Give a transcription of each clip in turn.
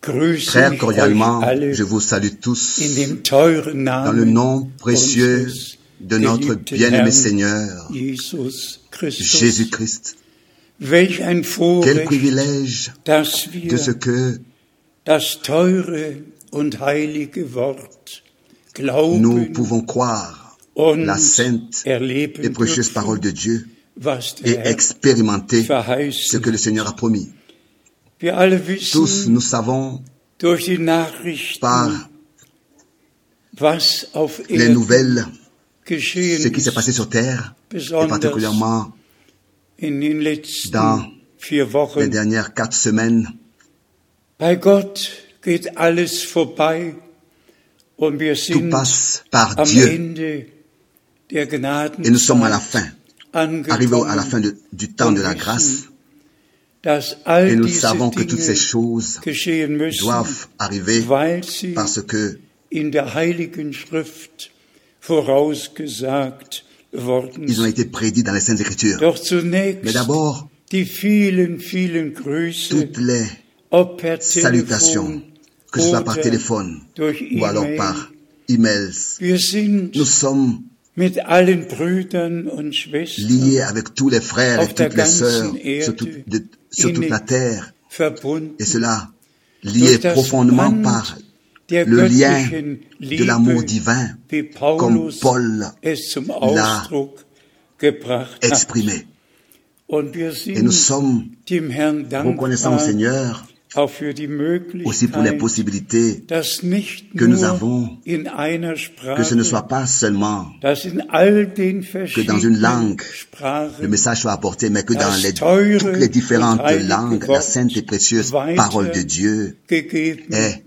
Très cordialement, je vous salue tous dans le nom précieux de notre bien-aimé Seigneur. Jésus-Christ. Quel privilège de ce que nous pouvons croire la sainte et précieuse parole de Dieu et expérimenter ce que le Seigneur a promis. Tous, nous savons par les nouvelles ce qui s'est passé sur terre, et particulièrement dans les dernières quatre semaines. Tout passe par Dieu. Et nous sommes à la fin, arrivés à la fin de- du temps de la grâce et nous savons que toutes ces choses doivent arriver parce que ils ont été prédits dans les Saintes Écritures. Mais d'abord, toutes les salutations, que ce soit par téléphone ou alors par emails, nous sommes liés avec tous les frères et toutes les sœurs sur, toute- de- sur toute la terre. Et cela lié profondément par le lien de l'amour divin comme Paul l'a exprimé. Et nous sommes reconnaissants au Seigneur aussi pour les possibilités que nous avons, que ce ne soit pas seulement que dans une langue le message soit apporté, mais que dans les, toutes les différentes langues, la sainte et précieuse parole de Dieu est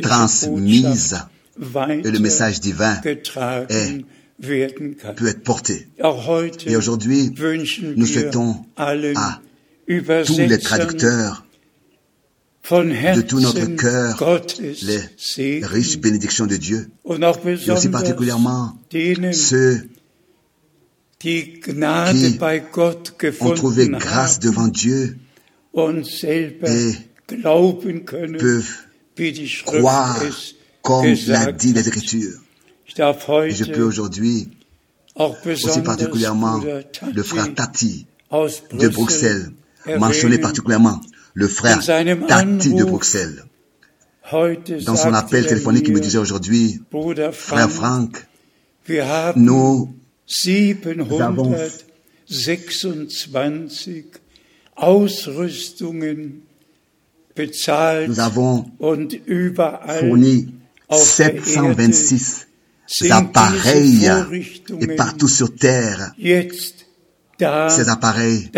transmise et le message divin kann. peut être porté. Et aujourd'hui, nous souhaitons à tous les traducteurs de tout notre cœur les riches bénédictions de Dieu. Et aussi particulièrement ceux qui ont trouvé grâce devant Dieu et peuvent croire comme l'a dit darf Et je peux aujourd'hui aussi particulièrement le frère Tati de Bruxelles, mentionner particulièrement le frère Tati de Bruxelles. Dans son appel er téléphonique, il me disait aujourd'hui, frère Frank, nous 726 Ausrüstungen bezahlt nous avons und überall fourni auf der Erde 726 sind appareils et partout sur terre, ces appareils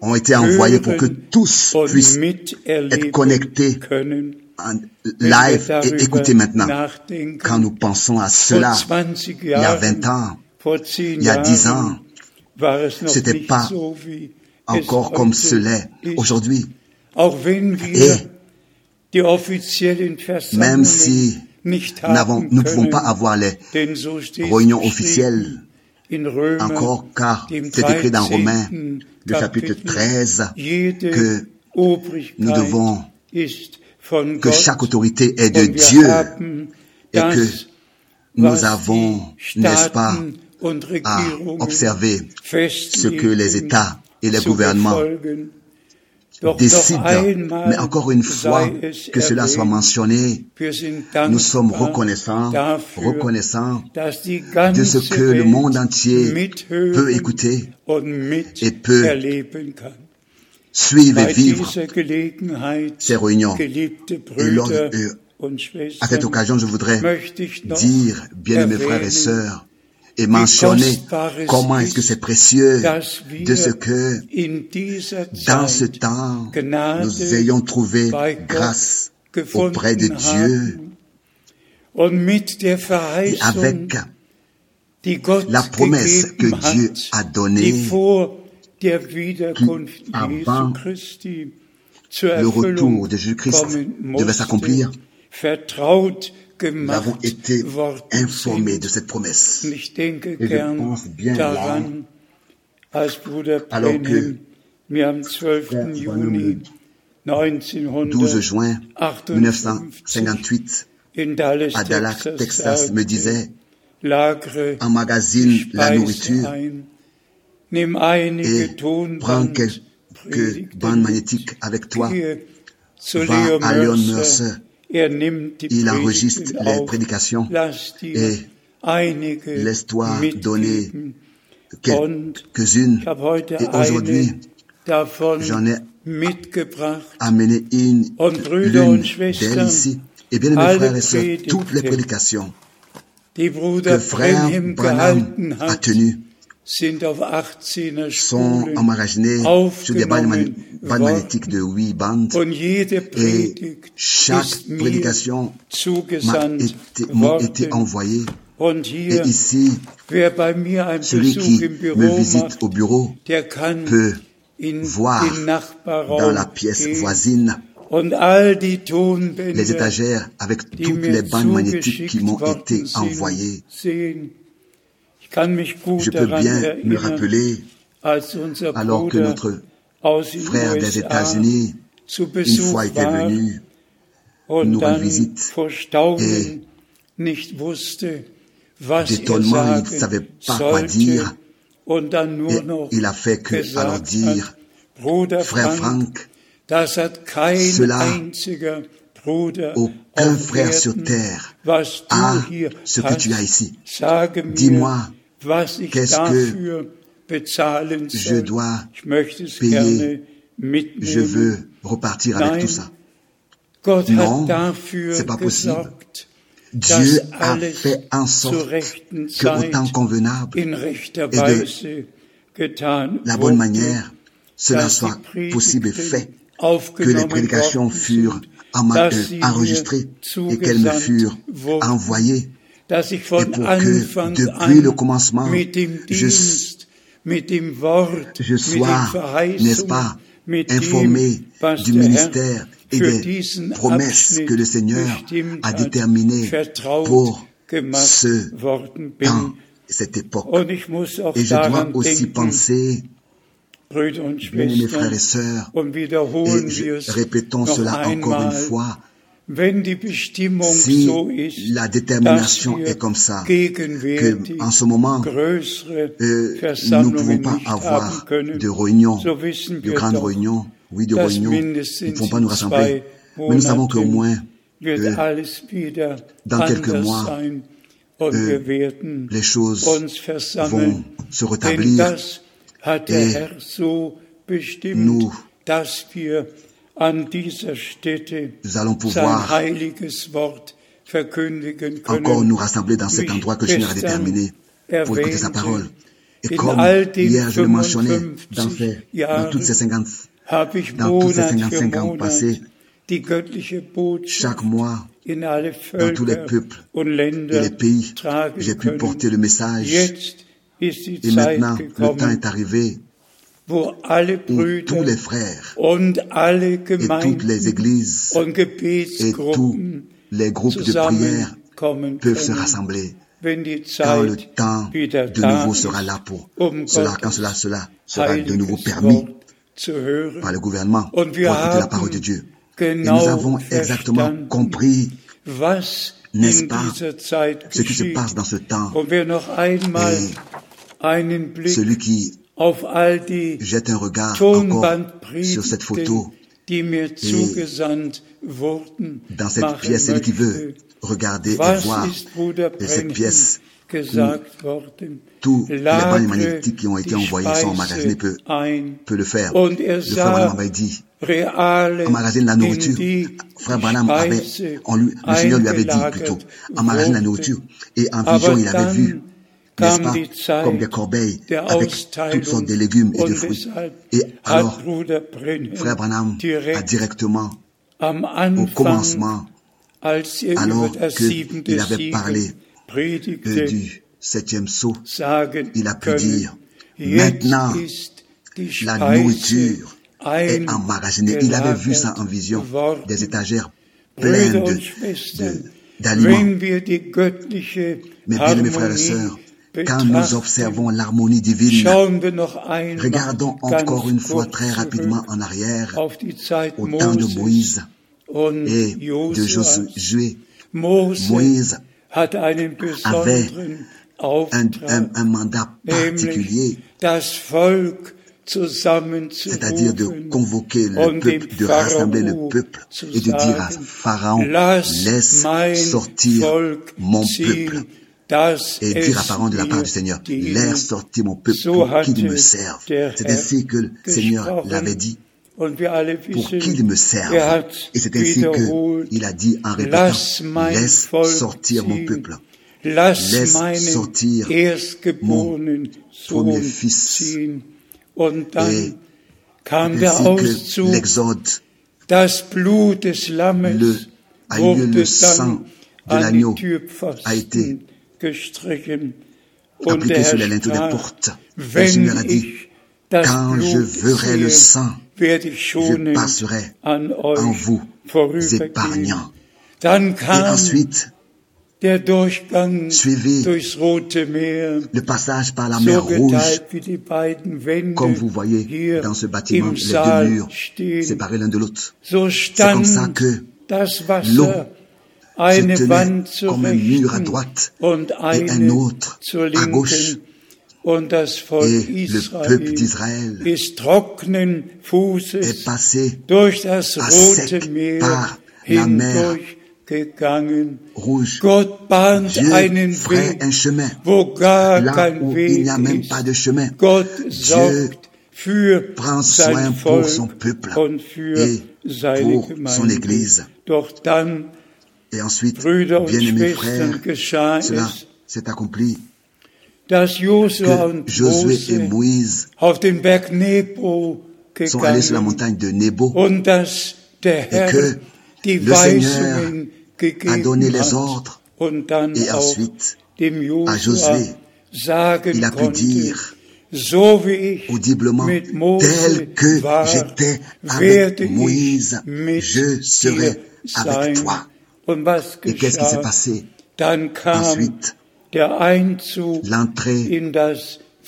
ont été envoyés pour que tous puissent être connectés en live et écouter maintenant. Quand nous pensons à cela, 20 il y a Jahren, 20 ans, vor 10 il y a 10 Jahren, ans, c'était pas encore comme cela aujourd'hui. Et Même si nous ne pouvons pas avoir les réunions officielles encore, car c'est écrit dans 13. Romains, le chapitre Kapitel, 13, jede que nous devons- que chaque autorité est de Dieu et que nous avons, n'est-ce pas, à observer ce que les États et les gouvernements einmal Mais encore une fois, que cela soit mentionné, nous sommes reconnaissants, reconnaissants de ce que le monde entier peut écouter et peut suivre et vivre ces réunions. Et lors- À cette occasion, je voudrais dire, bien-aimés frères et sœurs, et mentionner comment est-ce que c'est précieux de ce que dans ce temps, nous ayons trouvé grâce auprès de Dieu. et avec la promesse que Dieu a donnée, avant le retour de Jésus-Christ devait s'accomplir, nous avons été informés de cette promesse. Et je pense bien Bruder Alors que Brenhem mir am 12. Frère Juni 12 juin 1958 1958, in Dallas, à Dallas, Texas, me disait, emmagasine la nourriture et prends quelques bandes magnétiques avec toi. Va à Leon Mercer. Il enregistre les prédications et Laisse-toi donner quelques-unes. Et aujourd'hui, j'en ai amené une, l'une d'elles ici. Et bien, mes frères et sœurs, toutes les prédications que frère Branham a tenues. sind auf 18er sont emmagasinés sur des bandes, magnétiques de huit bandes. Et chaque prédication m'a été, été. Und Et ici, celui qui me visite au bureau peut voir dans la pièce voisine les étagères avec toutes les bandes magnétiques qui m'ont été envoyées. Je peux bien me rappeler, alors que notre frère des États-Unis, une fois était venu nous rendre visite. was er d'étonnement, il ne savait pas quoi dire. Et il a fait que alors dire, frère Frank, Franck, cela, aucun frère sur terre a hier ce que tu as ici. Dis-moi, qu'est-ce bezahlen je dois payer? Je veux repartir avec tout ça. Non, c'est pas possible. Dieu a fait en sorte que au Zeit temps convenable, rechter de la bonne manière, cela soit possible et fait, que les prédications furent en- euh, enregistrées et qu'elles me furent envoyées et pour que depuis le commencement, je, je sois, n'est-ce pas, informé du ministère et des promesses que le Seigneur a déterminées pour ce temps, cette époque. Et je dois aussi penser, bien-aimés frères et sœurs, et je- répétons cela encore une fois, si la détermination est comme ça, que en ce moment, euh, nous ne pouvons pas avoir de réunions, de grandes réunions, oui, de réunions, nous ne pouvons pas nous rassembler. Mais nous savons qu'au moins, euh, dans quelques mois, euh, les choses vont se rétablir. et nous- Nous allons pouvoir encore nous rassembler dans cet endroit que Seigneur a déterminé pour écouter sa parole. Et comme hier je le mentionnais, dans, 55 ces, dans toutes ces 50, habe ich dans tous ces Monat für 55 ans passés, chaque mois, dans tous les peuples et les pays, j'ai pu porter le message. Et maintenant, le temps est arrivé où tous les frères et toutes les églises et tous les groupes de prière peuvent se rassembler quand le temps de nouveau sera là pour um cela, quand cela, cela sera de nouveau permis par le gouvernement pour écouter la parole de Dieu. Et nous avons exactement compris N'est-ce pas, ce qui se passe dans ce temps. Et Celui qui jette un regard encore sur cette photo wurden, dans cette pièce, celui qui veut regarder et voir et cette pièce worden? tous les bandes magnétiques qui ont été die envoyés sont emmagasinés peut, peut le faire. er Le frère Branham avait dit, reale emmagasine la nourriture. Frère Branham avait, on lui, le Seigneur lui avait dit plutôt, emmagasine la nourriture. Et en vision, il avait vu, n'est-ce pas, comme des corbeilles avec toutes sortes de légumes et de fruits. Et alors, frère Branham a directement, au commencement, alors über das que siebente il avait parlé, euh, du septième saut, sagen il a pu dire, maintenant, la nourriture est emmagasinée. Il avait vu ça en vision, des étagères pleines de, d'aliments. Mais bien, mes frères et sœurs, quand nous observons l'harmonie divine, regardons encore une fois très rapidement en arrière au temps de Moïse et de. Josué. Moïse besonderen un, Auftrag, un, un mandat particulier, c'est-à-dire de convoquer le dem peuple, de rassembler le peuple et de dire à Pharaon, laisse sortir mon peuple et dire apparemment de la part du Seigneur, laisse sortir mon peuple pour qu'il me serve. C'est ainsi que le Seigneur l'avait dit, pour qu'il me serve. er Et c'est ainsi qu'il a dit en répétant, laisse sortir mon peuple. Laisse sortir Sohn premier fils. Et Ainsi que l'exode, Le- a eu le sang de l'agneau a été linteaux des sprach, portes. Le Seigneur a dit, quand je verrai le sang, schonen passerai en vous, épargnant. Et ensuite, Suivez durchs Rote Meer, le passage par la mer Rouge, comme vous voyez dans ce bâtiment, im les deux murs séparés l'un de l'autre. C'est comme ça que l'eau eine se tenait Wand zur comme un mur à Rechten droite und et un eine autre zur à gauche. Linken. Und das Volk Et le peuple Israel d'Israël ist trockenen est Fußes passé durch das à Rote sec Meer par la mer hindurchgegangen. rouge. Gott bahnt Dieu einen ferait Weg, un chemin wo gar là kein où il Weg n'y a même ist. pas de chemin. Gott sorgt für prend sein soin pour son Volk peuple und für et seine pour son Gemeinde. Église. Doch dann, Et ensuite, bien-aimés frères, cela es, s'est accompli. que Josué et Moïse sont allés sur la montagne de Nebo Herr que le Seigneur a donné les ordres et ensuite Josua Josué, il a pu dire audiblement, tel que j'étais avec Moïse, je serai avec toi. Et qu'est-ce qui s'est passé? Ensuite, l'entrée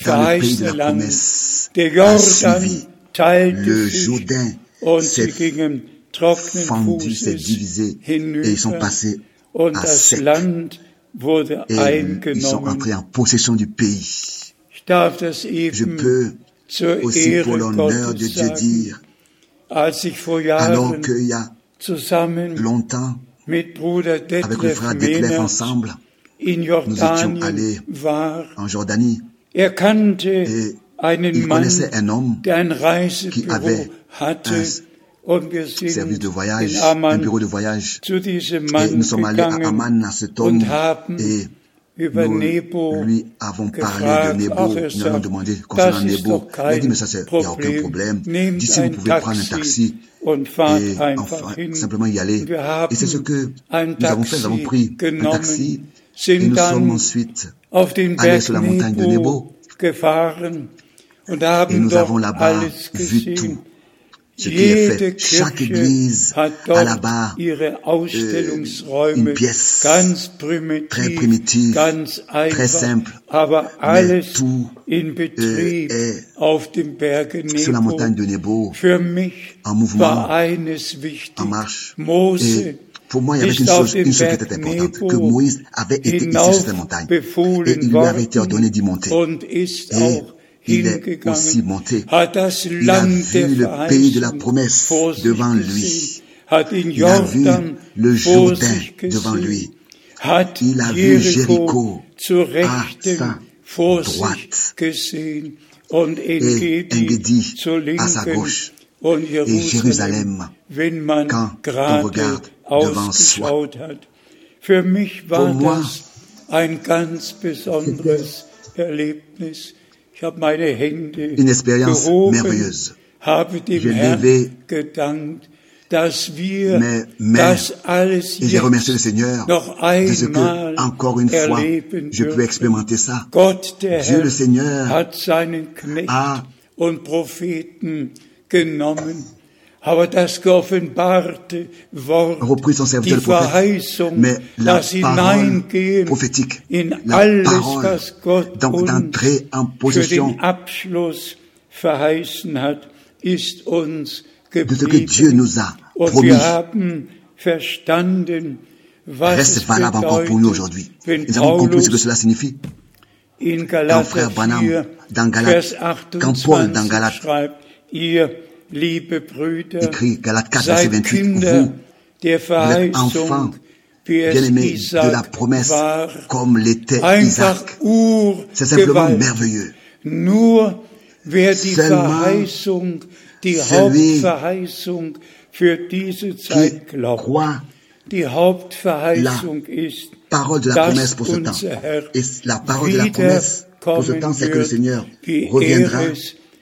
dans le pays de la promesse. A suivi. Le Jourdain s'est fendu, s'est divisé et ils sont passés à sec. Et ils sont entrés en possession du pays. Je peux aussi pour l'honneur de Dieu dire, alors qu'il y a longtemps, avec le frère Detlef ensemble, in étions allés en Jordanie, et il connaissait un homme qui avait un service de voyage, un bureau de voyage. Et nous sommes allés à Amman, à cet homme, et nous lui avons parlé de Nebo, nous avons demandé concernant Nebo. Il a dit, mais ça, il n'y a aucun problème. D'ici, vous pouvez prendre un Taxi et enfin, simplement y aller. Et c'est ce que nous avons fait, nous avons pris un taxi et nous sommes ensuite allés sur la montagne de Nebo et nous avons là-bas vu tout ce qui est fait. Chaque église a là-bas une pièce très primitive, très simple, alles tout, in Betrieb est sur la montagne de Nebo, en mouvement, en marche. Et pour moi, il y avait une chose, den une chose qui était importante, que Moïse avait été ici sur cette montagne. Et il lui avait été ordonné d'y monter. Et il est aussi monté. Il a vu le pays de la promesse devant lui. Il a vu le Jourdain devant lui. Il a vu zur à sa droite. Et Engedi à sa gauche. Et Jerusalem, Jérusalem, quand on regarde devant soi. Pour moi, das Ich habe meine Hände Une expérience gehoben, merveilleuse. habe dem Je Herrn gedankt, dass wir mes mains das alles Et j'ai remercié le jetzt Seigneur noch de ce einmal que, encore une fois, erleben je peux dürfen. expérimenter ça. Gott, der Dieu, Herr, le Seigneur, hat seinen Knecht a und Propheten genommen. Repris son die serviteur le prophète, Verheißung, mais la parole prophétique, in la parole donc d'entrer en possession de ce que Dieu nous a promis reste es valable encore pour nous aujourd'hui. Nous avons compris ce que cela signifie. in Quand frère Branham, 4, dans Galates, Vers quand Paul dans 28 Écrit Galates 4, verset seid 28, Kinder vous, der êtes enfants Verheißung wie es bien-aimé de la promesse comme l'était Isaac. C'est simplement merveilleux. Nur wer die Seulement Verheißung, die celui Hauptverheißung für diese Qui Zeit glaubt. croit Hauptverheißung ist, parole de la promesse pour ce temps. Et la parole de la promesse pour ce temps, c'est que le Seigneur reviendra er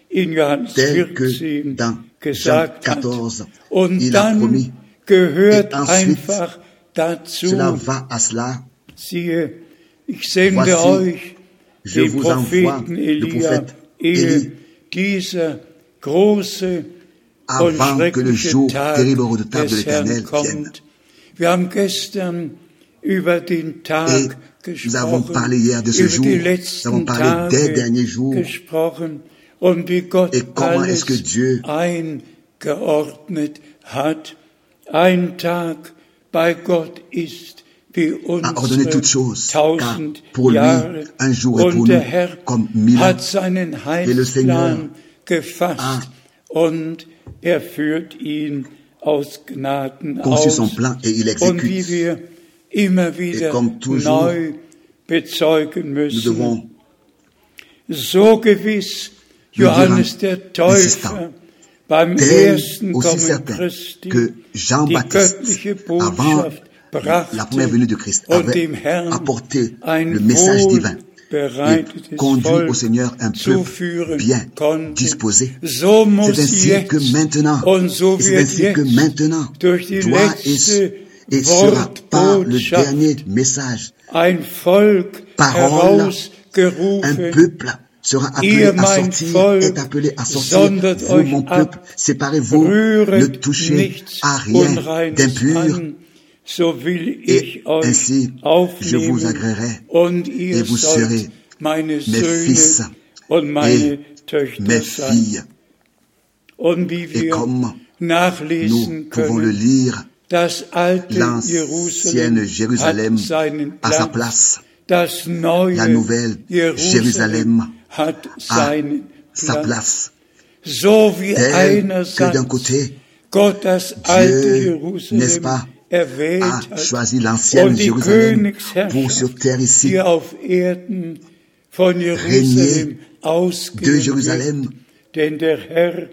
in Johannes 14 gesagt hat. Und dann gehört einfach dazu, siehe, ich sende euch den Propheten Elia, ehe dieser große und schreckliche Tag des Herrn kommt. Wir haben gestern über den Tag gesprochen, über die letzten Tage gesprochen, und wie Gott Et comment alles que Dieu eingeordnet hat. Ein Tag bei Gott ist wie unsere tausend Jahre. un jour Und der Herr hat seinen Heilsplan gefasst a und er führt ihn aus Gnaden aus. Und wie wir immer wieder toujours, neu bezeugen müssen, so gewiss Täufer insistant. beim tel aussi certain que Jean-Baptiste, avant la première venue de Christ, avait apporté le message divin et conduit au Seigneur un peuple bien disposé. C'est ainsi que maintenant, c'est ainsi que maintenant doit et, letzte et sera par le dernier message Parole, un peuple sera appelé à sortir, est appelé à sortir. Vous, mon peuple, séparez-vous, ne touchez à rien d'impur, an, so will ich et euch ainsi je vous agréerai, et vous serez mes fils et mes filles. Et comme nous pouvons le lire, l'ancienne Jérusalem à sa place, La nouvelle Jérusalem hat à seinen sa Platz. place. So wie d'un einerseits côté, Gott das alte Jerusalem pas, erwählt a hat choisi l'ancienne und die Jérusalem pour sur Königsherrschaft terre ici hier auf Erden von Jerusalem de. Jérusalem, Denn der Herr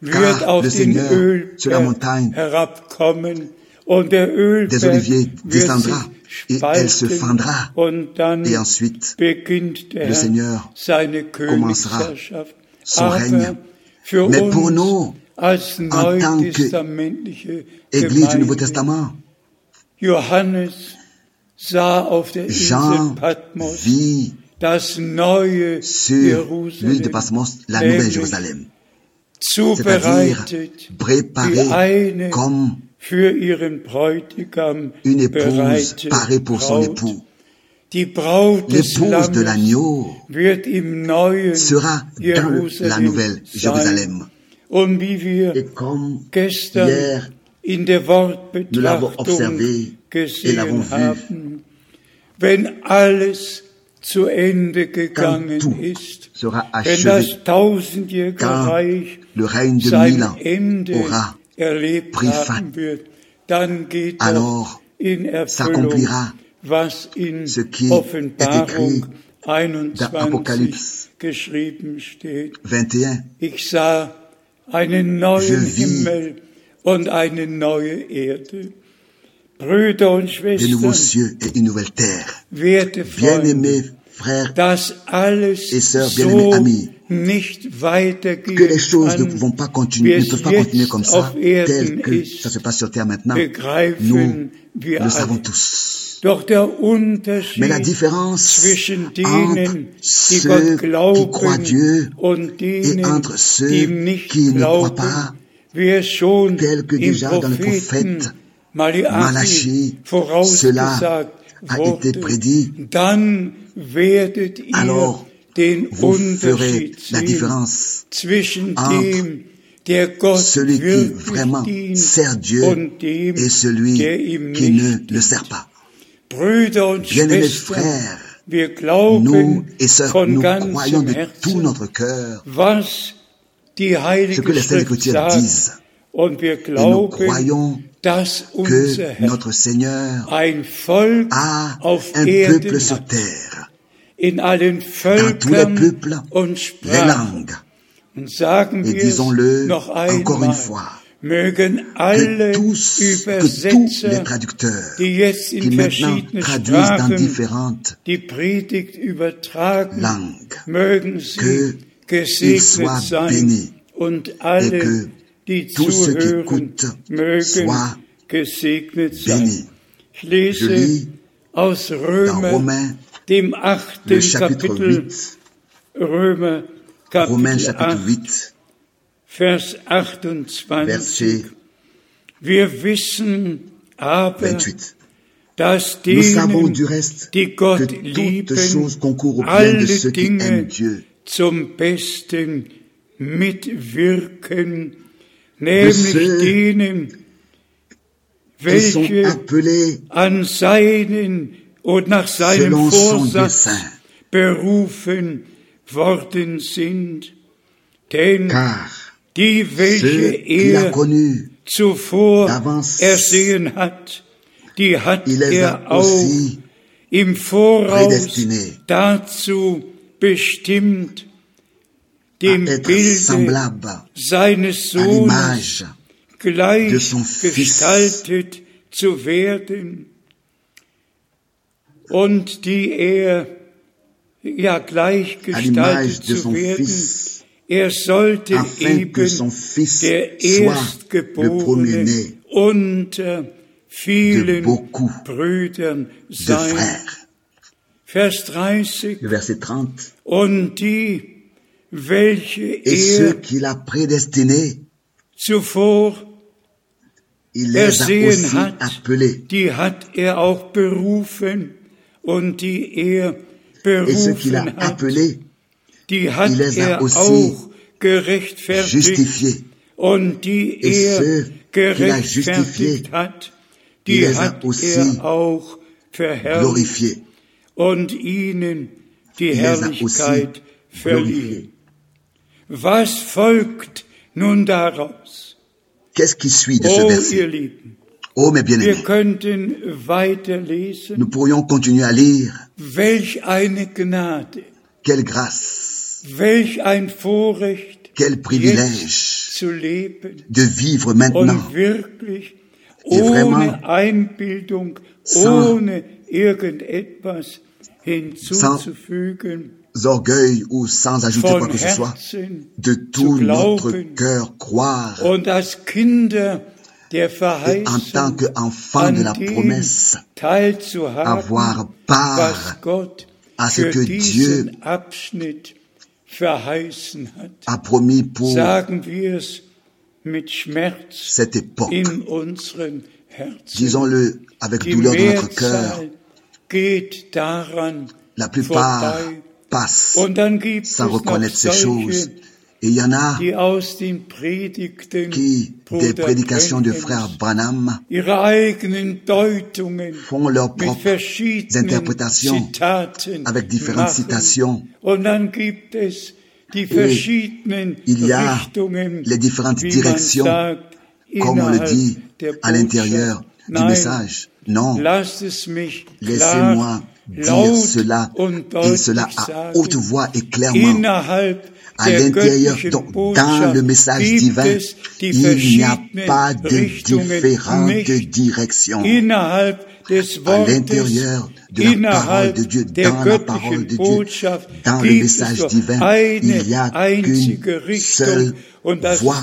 wird Car auf le den Seigneur sur la Ölberg montagne herabkommen und der des Ölberg oliviers wird descendra et elle se fendra. Et ensuite, le Herr Seigneur commencera son règne. Mais pour nous, en tant que neutestamentliche Église du Nouveau Testament, Jean vit sur l'île de Patmos la nouvelle Jérusalem, c'est-à-dire préparée comme für ihren Bräutigam une épouse bereitete parée pour son Braut. époux. Die Braut des L'épouse de Lammes l'agneau wird im neuen sera dans Jerusalem la nouvelle sein. Jérusalem. Und wie wir Et comme gestern hier, in der nous l'avons Wortbetrachtung observé et l'avons gesehen vu, haben, wenn alles zu Ende gegangen tout ist, sera wenn achevé, das tausendjährige quand Reich le règne de sein mille ans Ende aura private. Alors, s'accomplira ce qui est écrit dans Apocalypse 21. Je vis de nouveaux cieux et une nouvelle terre. Bien-aimés, frères, et sœurs, bien-aimés amis, que les choses ne vont pas continuer, ne peuvent pas continuer comme ça, tel que ça se passe sur terre maintenant. Nous le savons tous. Mais la différence entre ceux qui croient Dieu et entre ceux qui ne croient pas, tel que déjà dans le prophète Malachi vorausgesagt a été prédit. Alors, vous ferez la différence entre celui qui vraiment sert Dieu et celui qui ne le sert pas. Bien-aimés frères, nous et sœurs, nous croyons de tout notre cœur ce que les Saintes Écritures disent. Et nous croyons que notre Seigneur a un peuple sur terre, dans tous les peuples, les langues. Et disons-le encore une fois, que tous, que tous les traducteurs qui maintenant traduisent dans différentes langues, qu'ils soient bénis et que tous ceux qui écoutent soient bénis. Je lis dans Romains, le chapitre 8, Romains chapitre 8, Vers 28. Verset Wir wissen aber, 28. dass Nous savons denen, du reste die Gott que toutes lieben, choses concourent au bien de alle ceux qui Dinge aiment Dieu, zum Besten mitwirken, nämlich denen, welche an seinen und nach seinem Vorsatz berufen worden sind. Denn die, welche er zuvor ersehen hat, die hat er auch im Voraus dazu bestimmt, dem à être Bilde semblables seines à Sohnes l'image gleich de son Fils. gestaltet zu werden und die er ja gleich à l'image gestaltet de zu son werden. Fils, Er sollte afin que eben son Fils der soit le Erstgeborene premier unter de vielen beaucoup Brüdern de sein. frères. Vers 30. Le verset 30. Und die, welche Et ceux er qu'il a prédestinés, zuvor il les a aussi hat, appelés. die hat er auch berufen. Und die er Et ceux qu'il a berufen hat, appelés, die hat il les a er aussi auch gerechtfertigt. justifiés. Und die Et er gerechtfertigt hat, die hat er auch verherrlicht Glorifiés. und ihnen die Herrlichkeit verliehen. Was folgt nun daraus? Qu'est-ce qui suit de ce Oh, verset ihr Lieben, Oh mes wir bien-aimés, könnten weiterlesen. nous pourrions continuer à lire. Welch eine Gnade, Quelle grâce, welch ein Vorrecht, quel privilège zu leben de vivre maintenant und wirklich Et vraiment, ohne Einbildung, sans- ohne irgendetwas hinzuzufügen, orgueil ou sans ajouter quoi que ce soit, de tout notre cœur croire. et en tant qu'enfant de la promesse avoir part à ce que Dieu a promis pour cette époque. Disons-le avec douleur dans notre cœur, la plupart sans noch reconnaître ces choses. Et il y en a qui, des prédications de frère Branham, font leurs propres Zitaten avec différentes citations. Verschiedenen il y a les différentes directions, comme on le dit à l'intérieur du message. Non, laissez-moi dire cela et cela à haute voix et clairement. À l'intérieur, dans le message divin, il n'y a pas de différentes directions. À l'intérieur de la parole de Dieu, dans la parole de Dieu, dans le message divin, il n'y a qu'une seule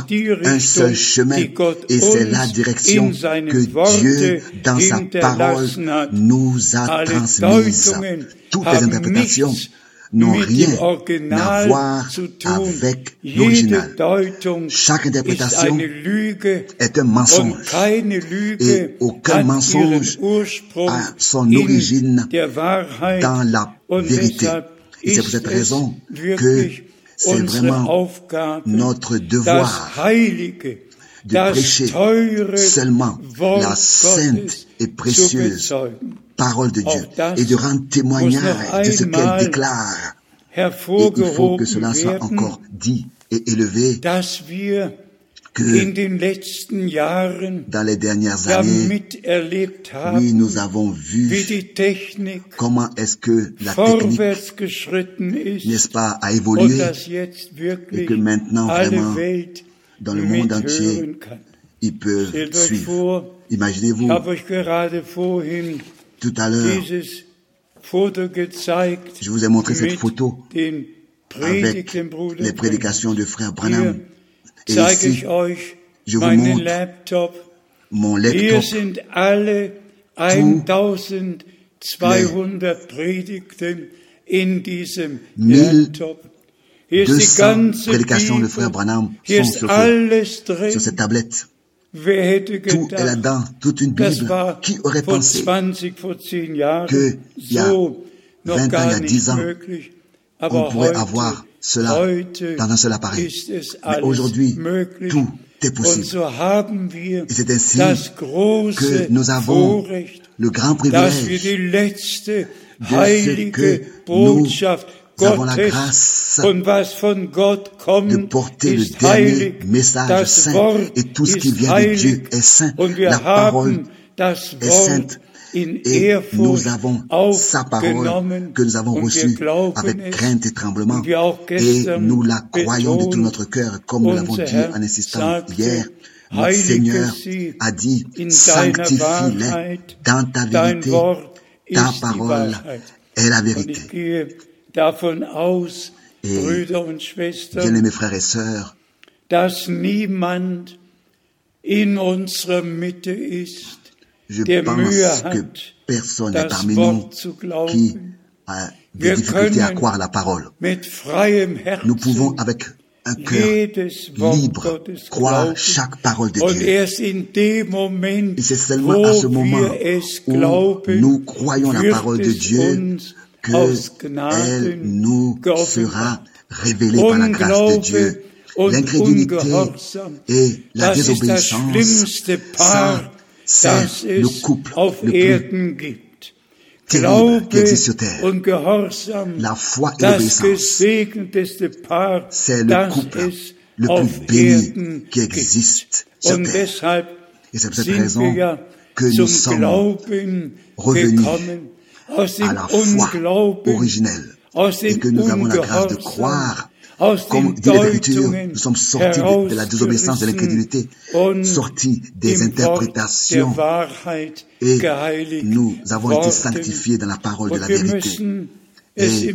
die un seul chemin, et c'est la direction que Dieu, dans sa parole, nous a. Deutungen Toutes les interprétations n'ont rien à voir avec l'original. Chaque interprétation est un mensonge. Et aucun mensonge a son in origine dans la vérité. Et c'est pour cette raison que c'est vraiment notre devoir de prêcher seulement la sainte et précieuse. Parole de Dieu et de rendre témoignage de ce qu'elle déclare. Et il faut que cela soit encore dit et élevé, que dans les dernières années, oui, nous avons vu comment est-ce que la technique, n'est-ce pas, a évolué et que maintenant, vraiment, dans le monde entier, ils peuvent suivre. Imaginez-vous, tout à l'heure, je vous ai montré cette photo avec les prédications de frère Branham. Et ici, je vous montre mon laptop. sind alle 1200 Predigten in diesem Laptop. Hier ist die ganze prédications de frère Branham ist sur, sur cette tablette. Tout est là-dedans, toute une Bible. Qui aurait pensé 20, vor 10 Jahren que il y a so 20 noch ans, il y a nicht 10 ans, Aber pourrait avoir cela dans un seul appareil. Mais aujourd'hui, tout est possible. Et c'est ainsi que nous avons le grand privilège letzte ce que Botschaft nous avons la grâce de porter le dernier message saint et tout ce qui vient de Dieu est saint. La parole est sainte in et nous avons sa parole que nous avons reçue avec crainte et tremblement et nous la croyons de tout notre cœur comme nous l'avons dit en insistant hier. Notre Seigneur a dit, sanctifie-les dans ta vérité. Ta parole est la vérité. Gehe davon aus, Et Brüder und Schwestern, Bien-aimés frères et sœurs, dass niemand in unserer Mitte ist, je der pense que personne n'est parmi nous qui glauben. a des Wir difficultés à croire la parole. Mit freiem Nous pouvons avec un cœur jedes Wort libre Gottes croire glauben. chaque parole de Dieu. erst in dem Moment, Et c'est seulement wo à ce moment wir es où glauben, nous croyons la parole de Dieu uns que aus elle Gnaden nous sera révélée par la grâce de Dieu. L'incrédulité et la désobéissance, ça, c'est le couple le plus terrible qui existe sur terre. La foi et l'obéissance, c'est le couple le plus béni qui existe sur terre. Et c'est pour cette raison que nous sommes revenus à dem la foi originelle aus et que nous avons la grâce de croire. Aus Comme dit l'Écriture, nous sommes sortis de, de la désobéissance, de l'incrédulité, sortis des interprétations. et nous avons été sanctifiés dans la parole de la vérité. Et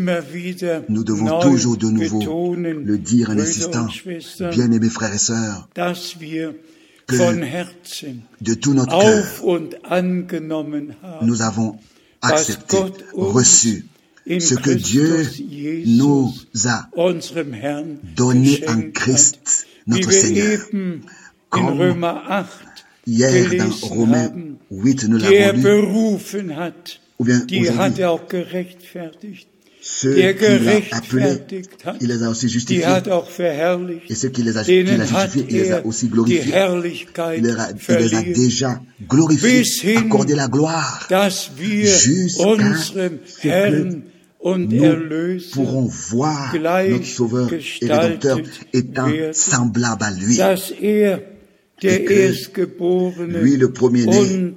Nous devons toujours de nouveau le dire en insistant, bien-aimés frères et sœurs, que de tout notre cœur, nous avons accepté, reçu ce que Dieu nous a donné en Christ, notre Seigneur. Comme Römer 8 Hier, dans Romains haben, 8, nous l'avons lu, ou bien ceux qu'il a appelés, il les a aussi justifiés. Et ceux qui les a, qui justifiés, il les a er aussi glorifiés. Il les a, il les a verliehen, déjà glorifiés, accordé la gloire. jusqu'à ce que Nous pourrons voir notre Sauveur et Rédempteur étant semblable à lui. er, Et que lui, le premier-né,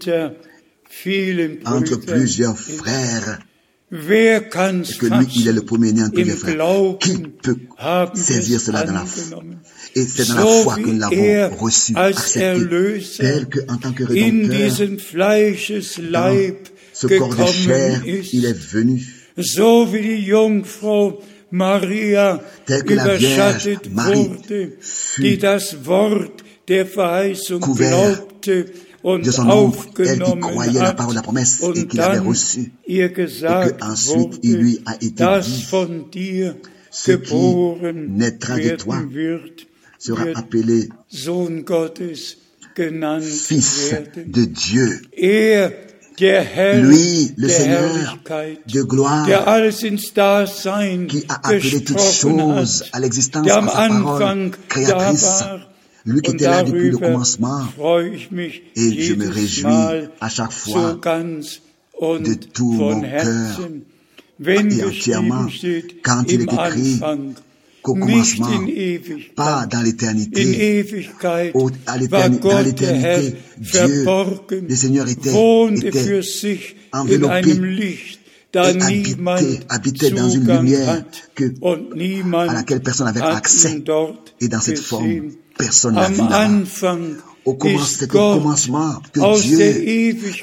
entre plusieurs frères, et que lui, il est le premier-né entre les frères. Qui peut saisir cela dans la foi? Et c'est dans la foi que nous l'avons reçu, accepté, tel que en tant que in Rédempteur, Fleischesleib ce corps de chair, il est venu. so wie die Jungfrau Maria überschattet wurde, die das Wort der Verheißung glaubte de son elle qui croyait la parole de la promesse et und qui l'avait dann reçue. ihr gesagt ensuite il lui a été dit, ce qui naîtra de toi sera appelé Fils de Dieu. Lui, le Seigneur de gloire, qui a appelé toutes choses à l'existence par sa parole créatrice. Lui qui était là depuis le commencement, et je me réjouis à chaque fois de tout mon cœur et entièrement quand il est écrit, qu'au commencement, pas dans l'éternité, à l'éternité, dans l'éternité, Dieu, le Seigneur était, était enveloppé et habitait, habitait dans une lumière que, à laquelle personne n'avait accès. Et dans cette forme, personne n'a vu au commencement que Dieu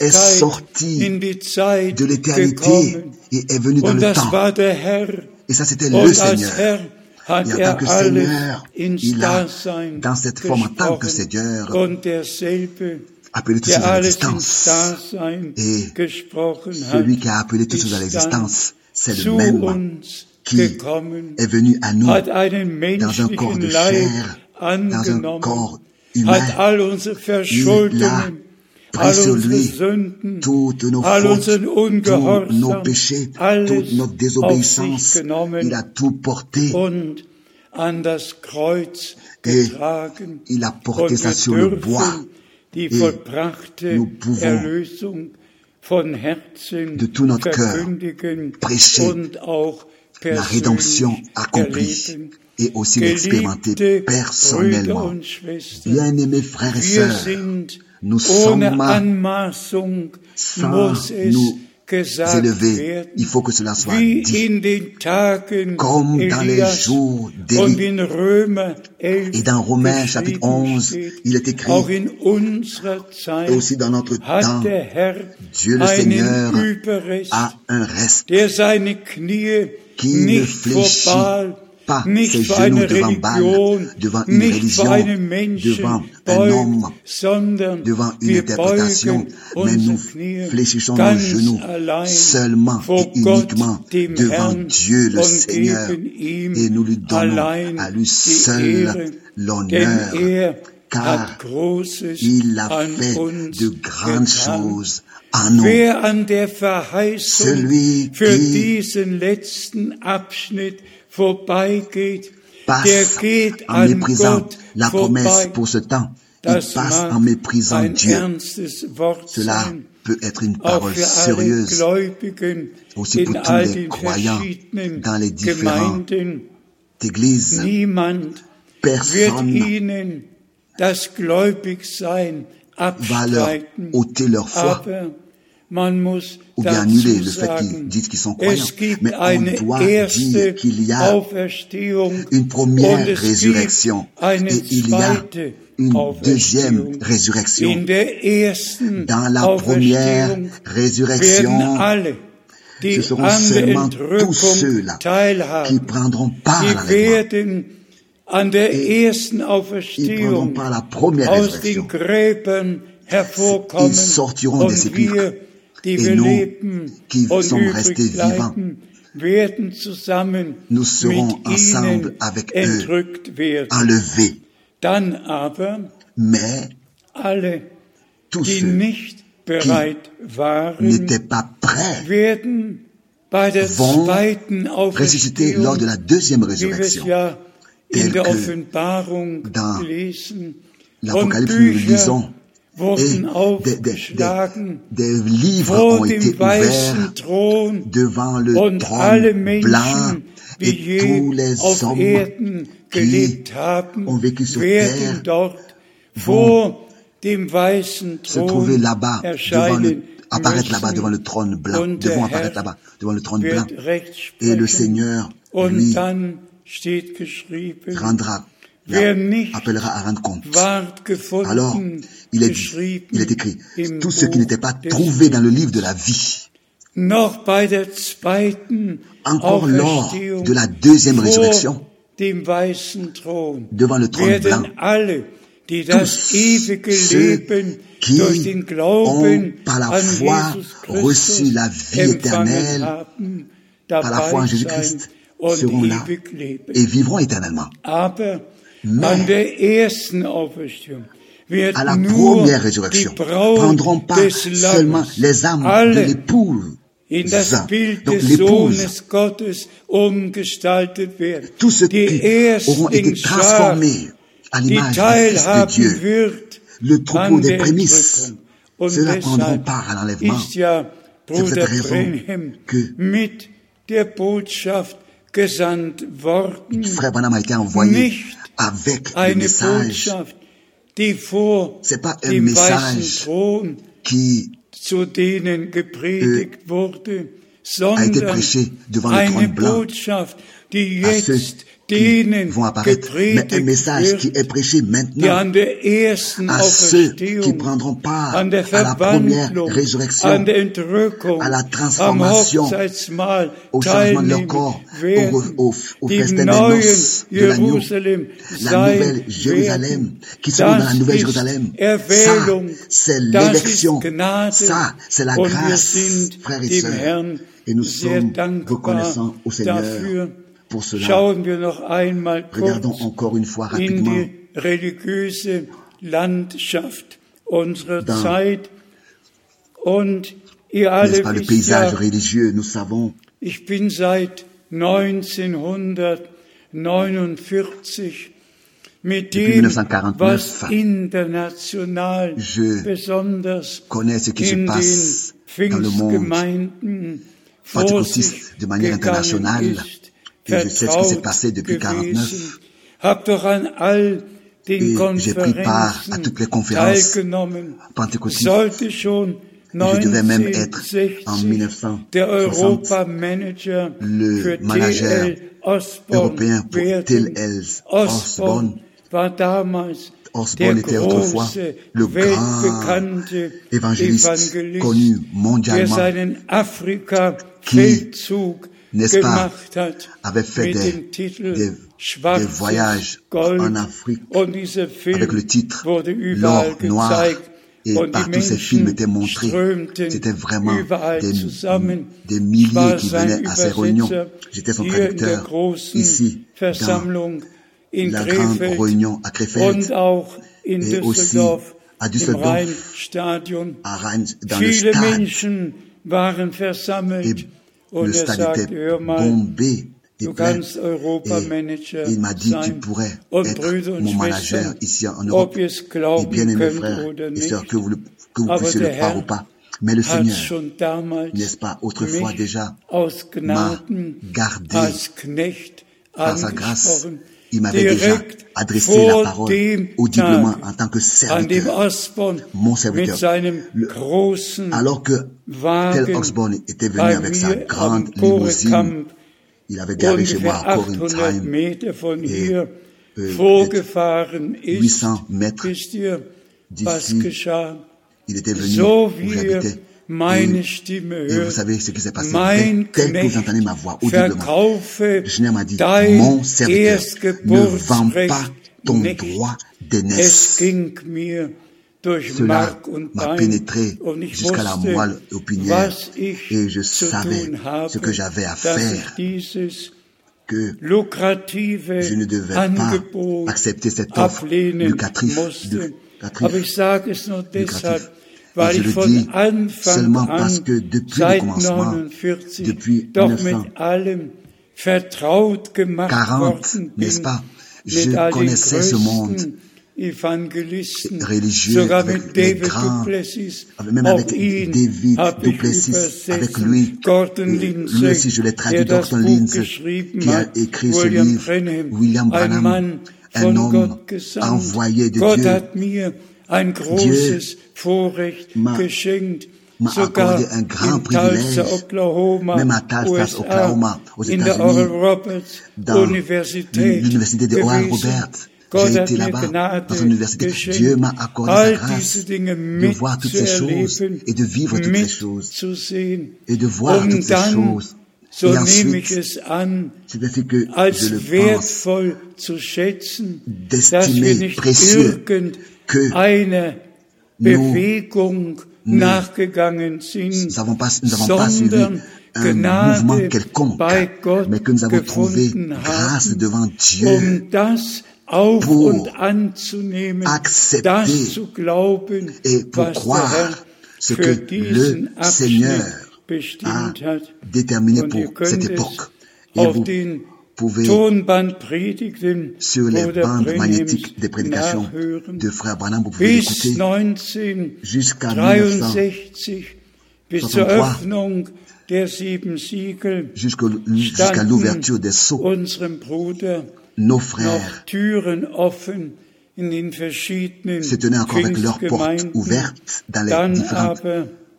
est sorti de l'éternité et est venu dans le temps. Et ça, c'était le Seigneur. Et en tant que Seigneur, il a, dans cette forme, en tant que Seigneur, appelé tous à l'existence. Et celui qui a appelé tous choses à l'existence, c'est le même qui est venu à nous dans un corps de chair, dans un corps humain. Il a pris sur lui toutes nos fautes, tous nos péchés, toute notre désobéissance. Il a tout porté. Et il a porté ça sur le bois. Et nous pouvons de tout notre cœur prêcher la rédemption accomplie et aussi l'expérimenter personnellement. Bien-aimés frères et sœurs, nous sommes sans nous élever. Il faut que cela soit dit. Comme dans les jours d'Élie. Et dans Romains chapitre 11, il est écrit, et aussi dans notre temps, Dieu le Seigneur a un reste qui ne fléchit pas ses genoux devant Baal, devant une religion, devant un homme, devant une interprétation, mais nous fléchissons nos genoux seulement et uniquement devant Dieu le Seigneur. et nous lui donnons à lui seul l'honneur car il a fait de grandes choses en nous. Celui qui passe en méprisant la promesse pour ce temps. Il passe en méprisant Dieu. Cela peut être une parole sérieuse aussi pour tous les croyants dans les différentes églises. Personne va leur ôter leur foi ou bien annuler le fait qu'ils disent qu'ils sont croyants. Mais on doit dire qu'il y a une première résurrection et il y a une deuxième résurrection. Dans la première résurrection, ce seront seulement tous ceux-là qui prendront part à l'enlèvement. Ils prendront part à la première résurrection. Ils sortiront des sépulcres et nous qui sommes restés vivants, nous serons ensemble avec eux enlevés. Mais tous ceux qui n'étaient pas prêts vont ressusciter lors de la deuxième résurrection, tel que dans l'Apocalypse nous le lisons et des, des, des, livres ont été ouverts devant le trône blanc et tous les hommes qui ont vécu sur terre vont se trouver là-bas apparaître là-bas devant le trône blanc, devant apparaître là-bas devant le trône blanc. Et le Seigneur, lui, rendra appellera à rendre compte. Alors, il est dit, il est écrit, tous ceux qui n'étaient pas trouvés dans le livre de la vie, encore lors de la deuxième résurrection, devant le trône blanc, tous ceux qui ont par la foi reçu la vie éternelle, par la foi en Jésus-Christ, seront là et vivront éternellement. Mais à la première résurrection, prendront pas seulement les âmes de l'épouse, donc l'épouse, tous ceux qui auront été transformés à l'image de Dieu, le troupeau des prémices, ceux-là prendront part à l'enlèvement. C'est pour cette raison que gesandt worden, Frère Branham a été envoyé avec le message. Die vor pas un message qui zu denen gepredigt euh, wurde, a été prêché devant le trône blanc à ceux qui vont apparaître, mais un message qui est prêché maintenant à ceux qui prendront part à la première résurrection, à la transformation, au changement de leur corps, au, au, au festin des noces de l'agneau, la nouvelle Jérusalem, qui sera dans la nouvelle Jérusalem. Ça, c'est l'élection. Ça, c'est la grâce, frères et sœurs. Et nous sommes reconnaissants au Seigneur pour cela. Regardons encore une fois rapidement alle pas, le paysage religieux, nous savons, ich bin seit 1949 mit dem, was international besonders connais ce qui se in passe den dans le monde Pfingstgemeinden de manière internationale. ist. Et je sais ce qui s'est passé depuis gewesen. 49. Hab doch an all den Et j'ai pris part à toutes les conférences pentecôtistes. Je devais même être en 1960 1960 der Europamanager le manager européen pour. TLL Osborne Osborne. était autrefois le grand évangéliste connu mondialement Afrika-Feldzug n'est-ce pas, avait fait des, voyages en Afrique avec le titre L'or noir et partout ces films étaient montrés. C'était vraiment des, milliers qui venaient à ces réunions. J'étais son traducteur ici dans la grande réunion à Krefeld et aussi Düsseldorf à Düsseldorf, Rheinstadion. à Reims, dans le stade. Et le stade était bombé et plein. Et il m'a dit, tu pourrais être mon manager ici en Europe. Et bien könnt frères et sœurs, que vous, le- que vous puissiez le croire Herr ou pas. Mais le Seigneur, n'est-ce pas, autrefois déjà, Gnaden gardé par sa grâce, il m'avait déjà adressé la parole audiblement en tant que serviteur. Mon serviteur. Le- Alors que tel Oxborn était venu avec sa grande limousine, il avait garé chez moi à 800 Corintheim vorgefahren ist. 800 Meter Wisst ihr, was d'ici. Il était venu où j'habitais. Et, vous savez ce qui s'est passé. Tel que vous entendez ma voix audiblement. Le Seigneur m'a dit, mon serviteur, ne vends pas ton droit Es d'aînesse. Cela m'a pénétré jusqu'à la moelle opinière et je savais ce que j'avais à faire, que je ne devais pas accepter cette offre lucrative, musste. lucrative. Et je le dis seulement parce que depuis le commencement, 49, depuis doch 1940, mit allem vertraut gemacht worden n'est-ce pas? Je connaissais ce monde religieux, avec les David grands, avec- même avec David Duplessis, avec lui, lui aussi je l'ai traduit, Lindsay, geschrieben qui a écrit ce William livre, William Branham, un homme envoyé de Gott Dieu, hat mir ein großes Vorrecht m'a- geschenkt, m'a sogar accordé un grand privilège, Oklahoma, même à Tulsa, USA, Oklahoma, aux in der États-Unis, Oral Roberts dans l'université de Oral gewesen. Robert. Gott J'ai été là-bas, dans son université. Dieu m'a accordé all grâce de voir toutes ces choses et de vivre toutes ces choses et de voir toutes ces choses. So et nehme ich ensuite, es an, c'est ainsi que je le als pense, wertvoll zu schätzen, dass d'estimer wir nicht précieux que irgendeiner nous Bewegung ne- nachgegangen sind, nous n'avons pas, nous n'avons pas suivi sondern un mouvement Gnade quelconque, bei Gott mais que nous avons trouvé gefunden grâce haben, devant Dieu um das auf pour und anzunehmen, accepter das zu glauben, et pour was der croire Herr ce für que diesen le Seigneur Abschnitt bestimmt a hat. déterminé pour cette époque. Et vous pouvez sur les bandes magnétiques des prédications de Frère Branham, vous pouvez Bis l'écouter jusqu'à 1900. 1963, bis zur 63, Öffnung jusqu'à l'ouverture des sceaux, nos frères se tenaient encore avec leurs portes ouvertes dans les différentes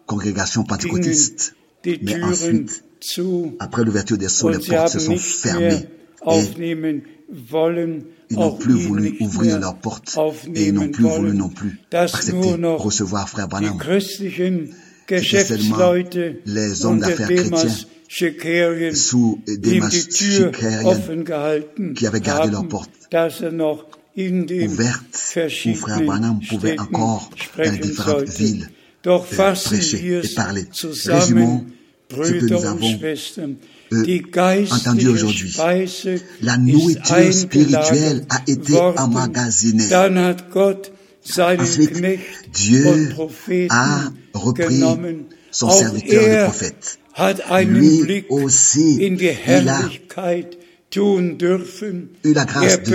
congrégations pentecôtistes. Mais ensuite, après l'ouverture des sceaux, les portes se sont fermées et ils n'ont plus voulu ouvrir leurs portes et ils n'ont plus voulu non plus accepter recevoir Frère Branham. C'était seulement les hommes d'affaires chrétiens sous Demas Shikarian qui avaient gardé leurs portes ouvertes où Frère Branham pouvait encore dans les différentes villes prêcher et parler. Résumons ce que nous avons euh, entendu aujourd'hui. La nourriture spirituelle a été emmagasinée. Ensuite, Dieu a repris son serviteur le prophète. Lui aussi, il a eu la grâce de,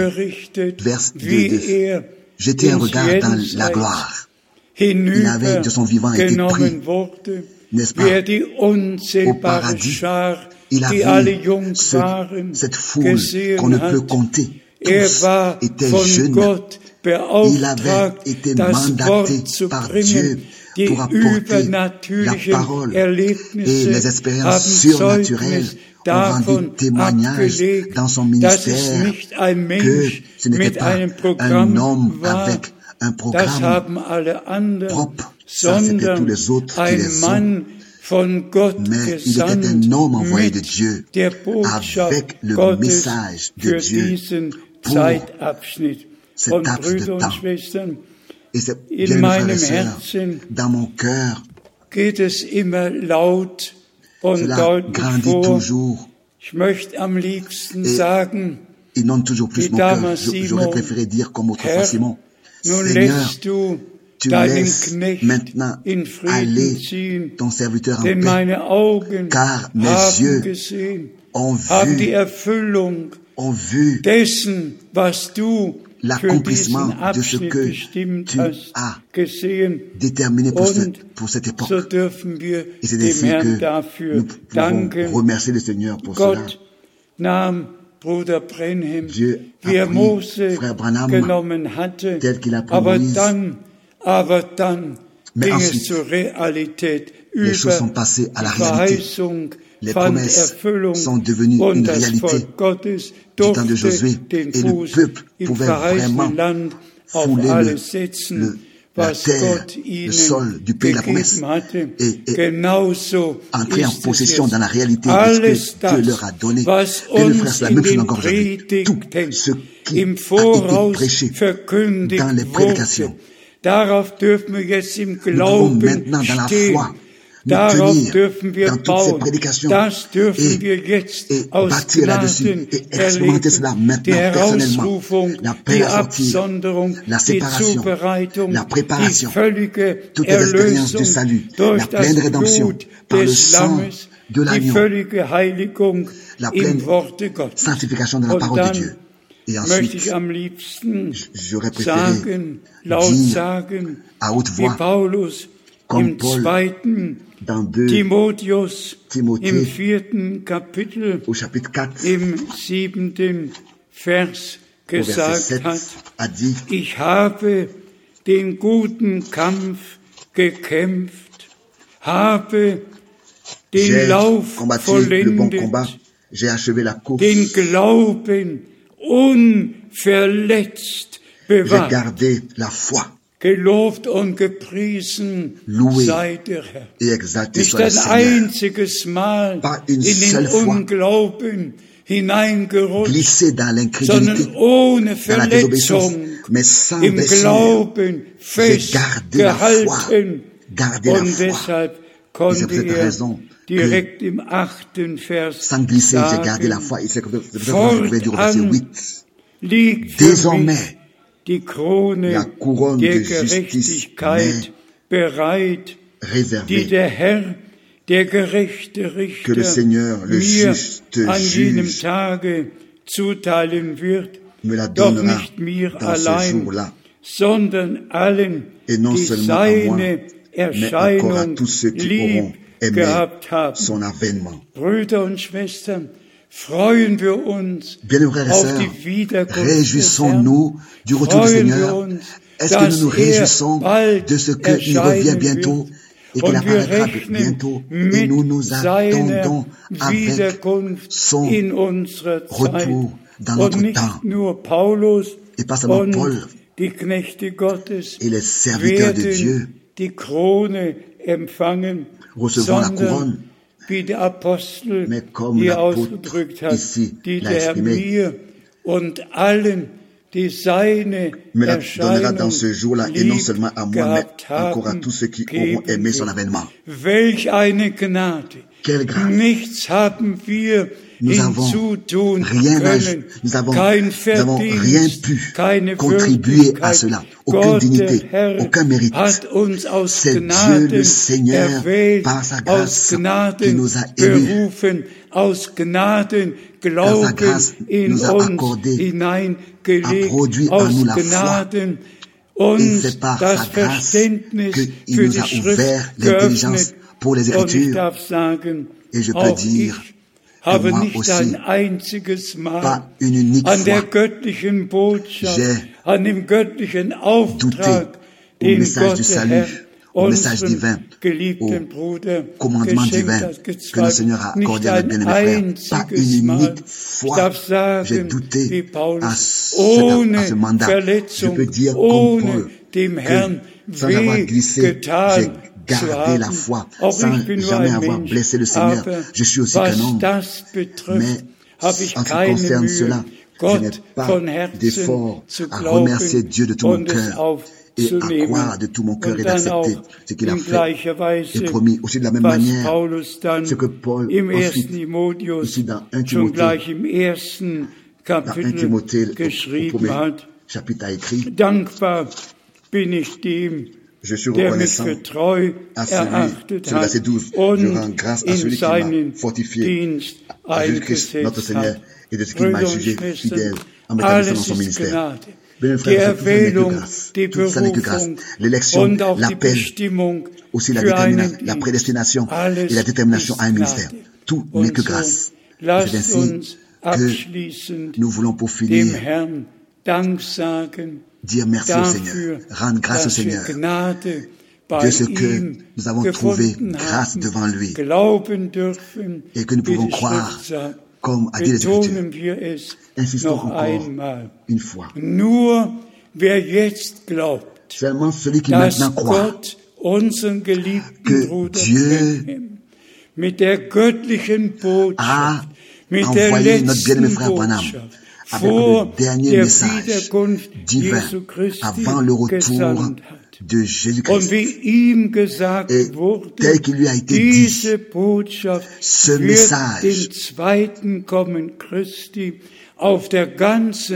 vers, de, de jeter un regard dans la gloire. Il avait de son vivant été pris, n'est-ce pas, au paradis. Il a vu ce, cette foule qu'on ne peut compter. Tous étaient jeunes. Il avait été mandaté par Dieu pour apporter la parole et les expériences surnaturelles ont rendu témoignage dans son ministère que ce n'était pas un homme avec un programme propre. Ça, c'était tous les autres qui les ont. Mais il était un homme envoyé de Dieu avec le message de Dieu pour cet laps de temps. Et c'est bien, frères et sœurs, dans mon cœur, cela grandit toujours. Et sagen, il donne toujours plus mon cœur. J'aurais préféré dire comme autrefois Simon, Seigneur, tu laisses maintenant aller ton serviteur en paix, car mes yeux ont vu, ont vu l'accomplissement de ce que tu as déterminé pour, cette, pour cette époque. Et c'est ainsi que nous pouvons remercier le Seigneur pour cela. Dieu a pris Mose Frère Branham genommen hatte, tel qu'il a pris Moïse. Mais ensuite, les choses sont passées à la réalité. Les promesses sont devenues une réalité du temps de Josué et le peuple pouvait vraiment fouler le- le- la terre, le sol du pays de la promesse et- et entrer en possession dans la réalité de ce que Dieu leur a donné. Bien, le frère, la même chose encore aujourd'hui. Tout ce qui a été prêché dans les prédications. darauf dürfen wir jetzt im Glauben maintenant dans la stehen. Darauf tenir dürfen wir dans toutes ces bauen. prédications Das dürfen et, wir jetzt et aus bâtir là-dessus Gnaden et expérimenter cela erleben. maintenant Die personnellement. Herausrufung, La paix à sortir, la séparation, la préparation, die völlige toutes les expériences Erlösung du salut, durch la pleine rédemption par le sang de l'agneau, la pleine sanctification de la parole de Dieu. Et ensuite, j'aurais préféré dire à haute voix, im Paul zweiten dans 2 Timotheus Timothée, im vierten Kapitel au chapitre 4, im siebenten Vers au verset gesagt 7, hat, a dit, ich habe den guten Kampf gekämpft, habe den j'ai Lauf combattu le bon combat, vollendet, j'ai achevé la course, den Glauben unverletzt j'ai bewahrt. Gelobt und gepriesen Loué sei der Herr. Nicht ein einziges Mal in den Unglauben hineingerutscht, sondern ohne Verletzung im Glauben festgehalten. Und deshalb konnte er direkt im achten Vers sagen, fortan liegt für mich die Krone la couronne der de justice Gerechtigkeit bereit, die réservée der Herr, der gerechte que le Richter, Seigneur, le mir juste an jenem juge, Tage zuteilen wird, me la doch donnera nicht mir dans ce allein, jour-là. sondern allen, Et non die seulement à moi, seine mais encore à Erscheinung tous ceux qui lieb auront aimait son avènement. Brüder und Schwestern, freuen wir uns Bien, frères et sœurs, réjouissons-nous du retour du Seigneur. Est-ce que nous nous réjouissons de ce qu'il revient bientôt et qu'il apparaîtra bientôt et nous nous attendons avec son retour dans notre temps. Et pas seulement Paul. et les serviteurs de Dieu. recevront la couronne, mais comme l'apôtre ici l'a exprimé, me la donnera dans ce jour-là, et non seulement à moi, mais encore à tous ceux qui auront aimé son avènement. Quelle grâce! Nous avons rien, nous avons, nous avons rien pu contribuer à cela. Aucune dignité, aucun mérite. C'est Dieu le Seigneur, par sa grâce, qui nous a élus. Par sa grâce, nous a accordé, a produit en nous la foi. Et c'est par sa grâce qu'il nous a ouvert l'intelligence pour les Écritures. Et je peux dire, aber nicht ein einziges Mal an der göttlichen Botschaft, an dem göttlichen Auftrag, den Gott der Herr au message divin, au commandement divin que le Seigneur a accordé à notre bien-aimé frère. Pas une ce, ce mandat. Dire comme Paul que sans avoir glissé, garder la foi sans jamais avoir blessé le Seigneur. Je suis aussi qu'un homme. Mais en ce qui concerne cela, je n'ai pas d'effort à remercier Dieu de tout mon cœur et à croire de tout mon cœur et d'accepter ce qu'il a fait et promis. Aussi de la même manière, ce que Paul ensuite, ici dans 1 Timothée, dans 1 Timothée, au premier chapitre a écrit, je suis reconnaissant à celui, sur verset 12, je rends grâce à celui qui m'a fortifié, à Jésus-Christ, notre Seigneur, et de ce qu'il m'a jugé fidèle en m'établissant dans son ministère. Bien, frère, tout ça n'est que grâce. L'élection, l'appel, aussi la, la prédestination et la détermination à un ministère. Tout n'est que grâce. C'est ainsi que nous voulons pour finir dire merci au Seigneur, rendre grâce au Seigneur. De ce que nous avons trouvé grâce devant lui. et que nous pouvons croire comme a dit les Écritures. Insistons encore une fois. Seulement celui qui maintenant croit que Dieu a envoyé notre bien-aimé frère Branham avec le dernier message divin avant le retour de Jésus-Christ. Et tel qu'il lui a été dit, ce message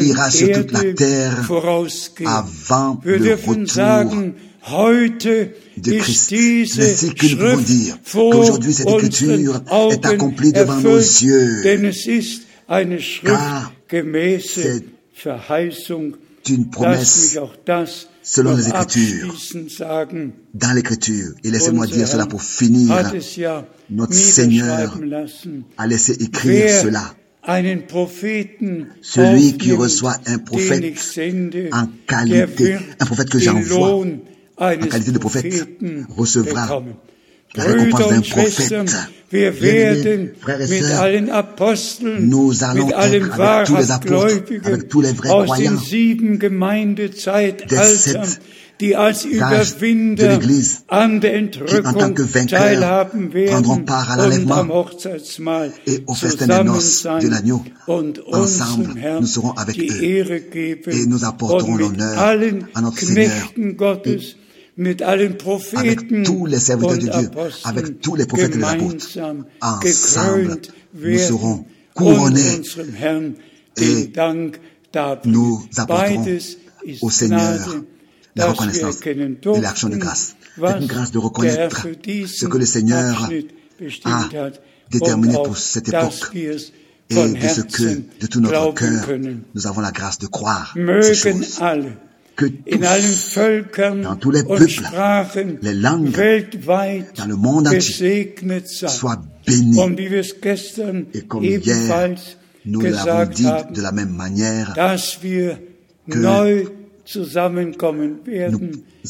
ira sur toute la terre avant le retour de Christ. C'est ce que nous pouvons dire qu'aujourd'hui cette écriture est accomplie devant nos yeux. Car c'est une promesse selon les Écritures, dans l'Écriture. Et laissez-moi dire cela pour finir. Notre Seigneur a laissé écrire cela. Celui qui reçoit un prophète en qualité, un prophète que j'envoie en qualité de prophète, recevra la récompense d'un prophète. frères et sœurs, nous allons être avec tous les apôtres, avec tous les vrais croyants des sept die als Überwinder an der Entrückung teilhaben werden und am Hochzeitsmahl zusammen sein und unserem Herrn die Ehre geben und mit allen Knechten Gottes mit allen Propheten avec tous les serviteurs de Dieu, avec tous les prophètes et les apôtres. Ensemble, nous serons couronnés et nous apporterons au Seigneur la reconnaissance et l'action de grâce. C'est une grâce de reconnaître ce que le Seigneur a déterminé pour cette époque et de ce que, de tout notre cœur, nous avons la grâce de croire ces choses. Que tous, dans tous les peuples, les langues, dans le monde entier, soient bénis. Et comme hier, nous l'avons dit de la même manière que nous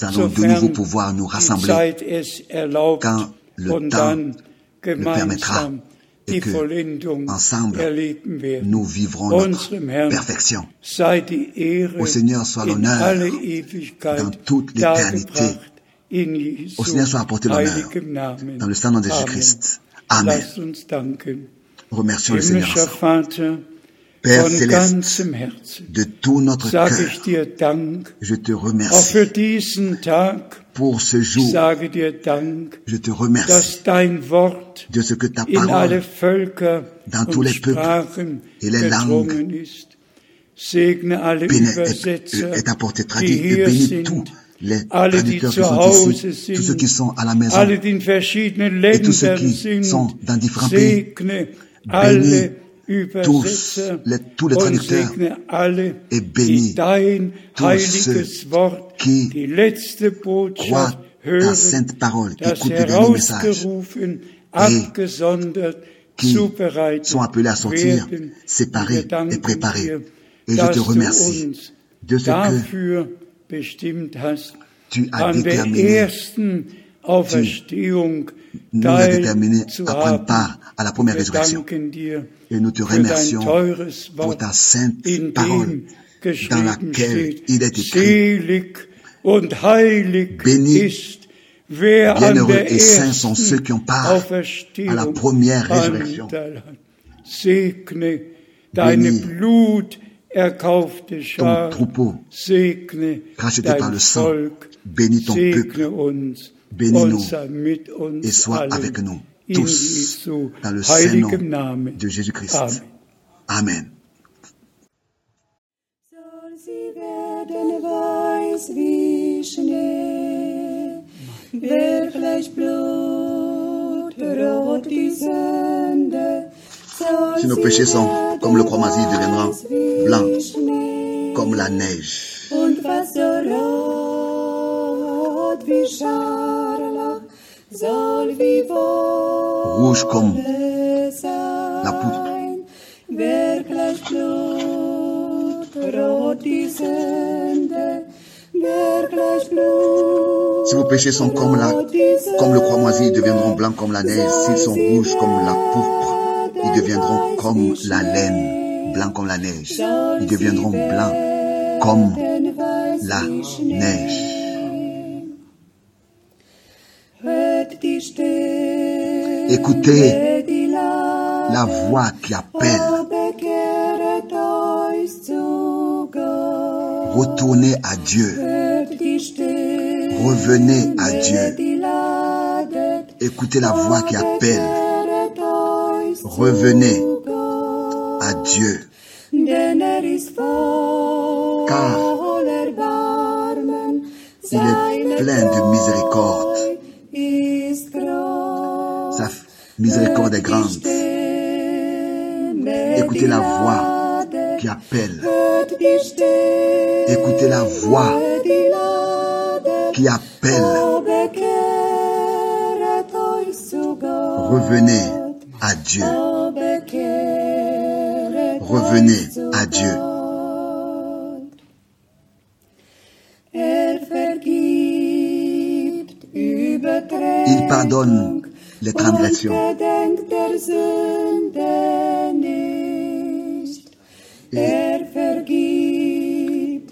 allons de nouveau pouvoir nous rassembler quand le temps le permettra et que, ensemble, nous vivrons notre perfection. Au Seigneur soit l'honneur dans toute l'éternité. Au Seigneur soit apporté l'honneur dans le sang de Jésus-Christ. Amen. Remercions le Seigneur. Père céleste, de tout notre cœur, je te remercie pour ce jour. Je te remercie de ce que ta parole dans tous les peuples et les langues est apportée traduite et bénis tous les traducteurs qui sont ici, tous ceux qui sont à la maison. Et tous ceux qui sont dans différents pays. Bénis tous les, tous les traducteurs et bénis tous ceux qui croient ta sainte parole, qui écoutent le dernier message et qui sont appelés à sortir séparés et préparés. Et je te remercie de ce que tu as déterminé tu nous as déterminé à prendre part à la première résurrection. Et nous te remercions pour ta sainte parole dans laquelle il est écrit. Béni, bienheureux et saints sont ceux qui ont part à la première résurrection. Béni. Ton troupeau racheté par le sang. Bénis ton peuple bénis-nous et sois avec nous tous dans le saint nom de Jésus-Christ. Amen. Si nos péchés sont comme le croix il deviendra blanc comme la neige. Rouge comme la poutre. Si vos péchés sont comme, la, comme le croix moisi, ils deviendront blancs comme la neige. S'ils sont rouges comme la pourpre, ils deviendront comme la laine, blancs comme la neige. Ils deviendront blancs comme la neige. Écoutez la voix qui appelle. Retournez à Dieu. Revenez à Dieu. Écoutez la voix qui appelle. Revenez à Dieu. Car il est plein de miséricorde miséricorde est grande. Écoutez la voix qui appelle. Écoutez la voix qui appelle. Revenez à Dieu. Revenez à Dieu. Il pardonne les transgressions.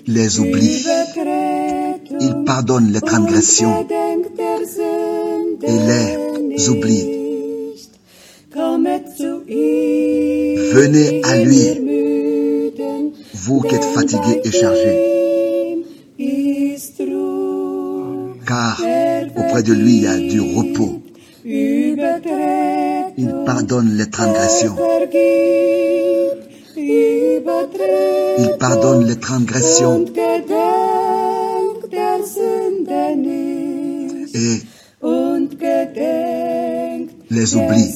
les oublie. Il pardonne les transgressions et les oublie. Venez à lui, vous qui êtes fatigués et chargés, car auprès de lui il y a du repos. Il pardonne les transgressions. Il pardonne les transgressions. Et les oublie.